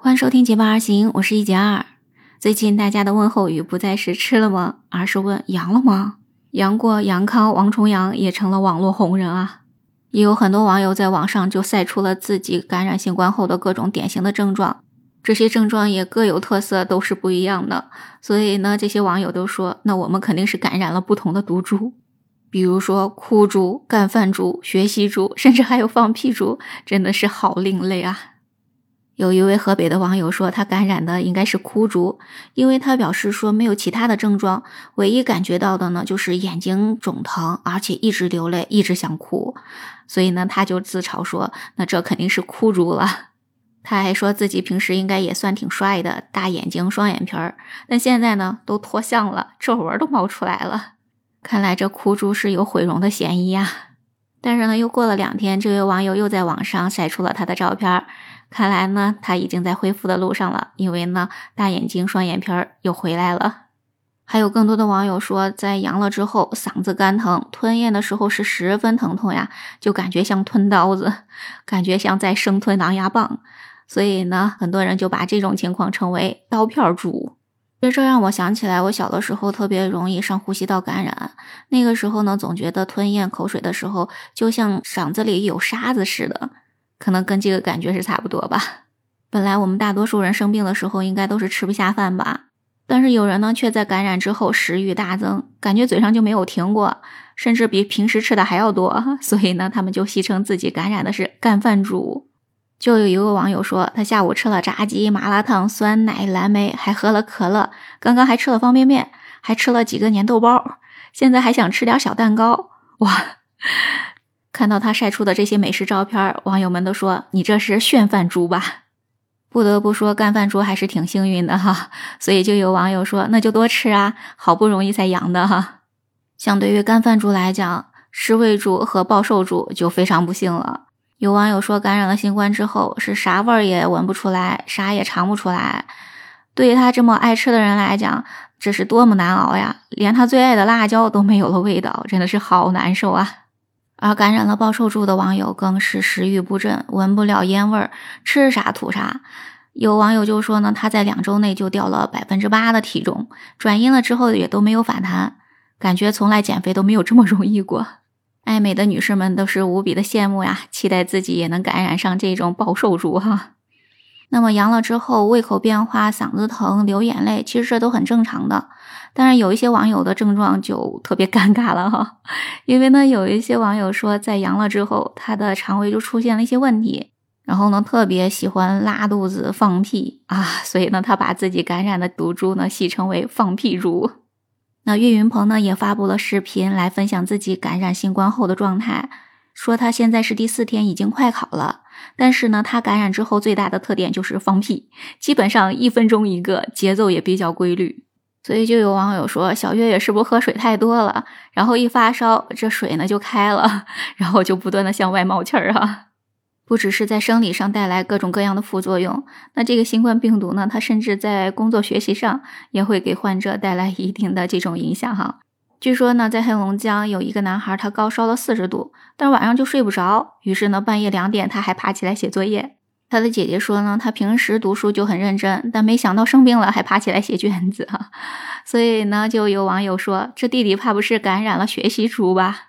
欢迎收听《结伴而行》，我是一杰二。最近大家的问候语不再是吃了吗，而是问阳了吗？杨过、杨康、王重阳也成了网络红人啊！也有很多网友在网上就晒出了自己感染新冠后的各种典型的症状，这些症状也各有特色，都是不一样的。所以呢，这些网友都说，那我们肯定是感染了不同的毒株，比如说哭猪、干饭猪、学习猪，甚至还有放屁猪，真的是好另类啊！有一位河北的网友说，他感染的应该是哭猪，因为他表示说没有其他的症状，唯一感觉到的呢就是眼睛肿疼，而且一直流泪，一直想哭，所以呢他就自嘲说，那这肯定是哭猪了。他还说自己平时应该也算挺帅的，大眼睛、双眼皮儿，但现在呢都脱相了，皱纹都冒出来了，看来这哭猪是有毁容的嫌疑呀。但是呢，又过了两天，这位网友又在网上晒出了他的照片。看来呢，他已经在恢复的路上了，因为呢，大眼睛、双眼皮儿又回来了。还有更多的网友说，在阳了之后，嗓子干疼，吞咽的时候是十分疼痛呀，就感觉像吞刀子，感觉像在生吞狼牙棒。所以呢，很多人就把这种情况称为“刀片猪”。这这让我想起来，我小的时候特别容易上呼吸道感染，那个时候呢，总觉得吞咽口水的时候，就像嗓子里有沙子似的。可能跟这个感觉是差不多吧。本来我们大多数人生病的时候应该都是吃不下饭吧，但是有人呢却在感染之后食欲大增，感觉嘴上就没有停过，甚至比平时吃的还要多。所以呢，他们就戏称自己感染的是干饭猪。就有一个网友说，他下午吃了炸鸡、麻辣烫、酸奶、蓝莓，还喝了可乐，刚刚还吃了方便面，还吃了几个粘豆包，现在还想吃点小蛋糕。哇！看到他晒出的这些美食照片，网友们都说：“你这是炫饭猪吧？” 不得不说，干饭猪还是挺幸运的哈。所以就有网友说：“那就多吃啊，好不容易才阳的哈。”相对于干饭猪来讲，食味猪和暴瘦猪就非常不幸了。有网友说，感染了新冠之后，是啥味儿也闻不出来，啥也尝不出来。对于他这么爱吃的人来讲，这是多么难熬呀！连他最爱的辣椒都没有了味道，真的是好难受啊。而感染了暴瘦猪的网友更是食欲不振，闻不了烟味儿，吃啥吐啥。有网友就说呢，他在两周内就掉了百分之八的体重，转阴了之后也都没有反弹，感觉从来减肥都没有这么容易过。爱美的女士们都是无比的羡慕呀，期待自己也能感染上这种暴瘦猪哈。那么阳了之后，胃口变化、嗓子疼、流眼泪，其实这都很正常的。但是有一些网友的症状就特别尴尬了哈，因为呢，有一些网友说，在阳了之后，他的肠胃就出现了一些问题，然后呢，特别喜欢拉肚子、放屁啊，所以呢，他把自己感染的毒株呢戏称为“放屁猪”。那岳云鹏呢也发布了视频来分享自己感染新冠后的状态，说他现在是第四天，已经快考了，但是呢，他感染之后最大的特点就是放屁，基本上一分钟一个，节奏也比较规律。所以就有网友说，小月月是不是喝水太多了？然后一发烧，这水呢就开了，然后就不断的向外冒气儿啊。不只是在生理上带来各种各样的副作用，那这个新冠病毒呢，它甚至在工作学习上也会给患者带来一定的这种影响哈。据说呢，在黑龙江有一个男孩，他高烧了四十度，但晚上就睡不着，于是呢，半夜两点他还爬起来写作业。他的姐姐说呢，他平时读书就很认真，但没想到生病了还爬起来写卷子哈。所以呢，就有网友说，这弟弟怕不是感染了学习猪吧？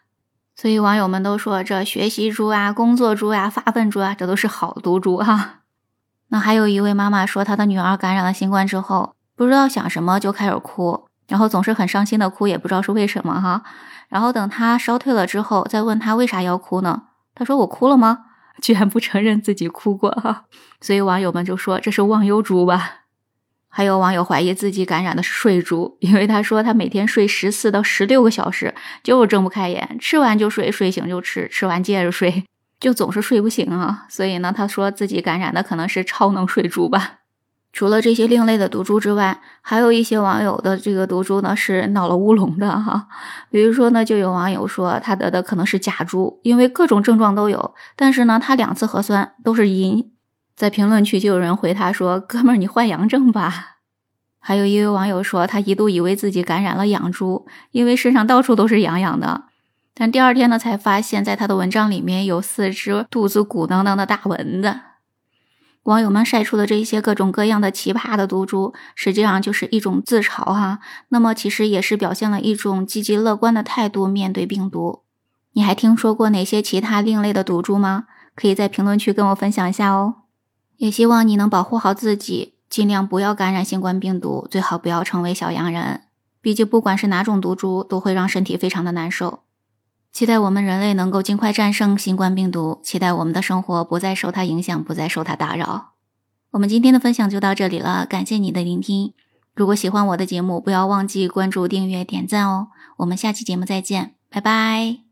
所以网友们都说，这学习猪啊、工作猪呀、发奋猪啊，这都是好毒猪哈。那还有一位妈妈说，她的女儿感染了新冠之后，不知道想什么就开始哭，然后总是很伤心的哭，也不知道是为什么哈。然后等她烧退了之后，再问她为啥要哭呢？她说我哭了吗？居然不承认自己哭过哈，所以网友们就说这是忘忧猪吧。还有网友怀疑自己感染的是睡猪，因为他说他每天睡十四到十六个小时，就是睁不开眼，吃完就睡，睡醒就吃，吃完接着睡，就总是睡不醒啊。所以呢，他说自己感染的可能是超能睡猪吧。除了这些另类的毒株之外，还有一些网友的这个毒株呢是闹了乌龙的哈。比如说呢，就有网友说他得的可能是假猪，因为各种症状都有，但是呢他两次核酸都是阴。在评论区就有人回他说：“哥们儿，你患阳症吧？”还有一位网友说，他一度以为自己感染了养猪，因为身上到处都是痒痒的，但第二天呢才发现，在他的文章里面有四只肚子鼓囊囊的大蚊子。网友们晒出的这些各种各样的奇葩的毒株，实际上就是一种自嘲哈。那么其实也是表现了一种积极乐观的态度面对病毒。你还听说过哪些其他另类的毒株吗？可以在评论区跟我分享一下哦。也希望你能保护好自己，尽量不要感染新冠病毒，最好不要成为小阳人。毕竟不管是哪种毒株，都会让身体非常的难受。期待我们人类能够尽快战胜新冠病毒，期待我们的生活不再受它影响，不再受它打扰。我们今天的分享就到这里了，感谢你的聆听。如果喜欢我的节目，不要忘记关注、订阅、点赞哦。我们下期节目再见，拜拜。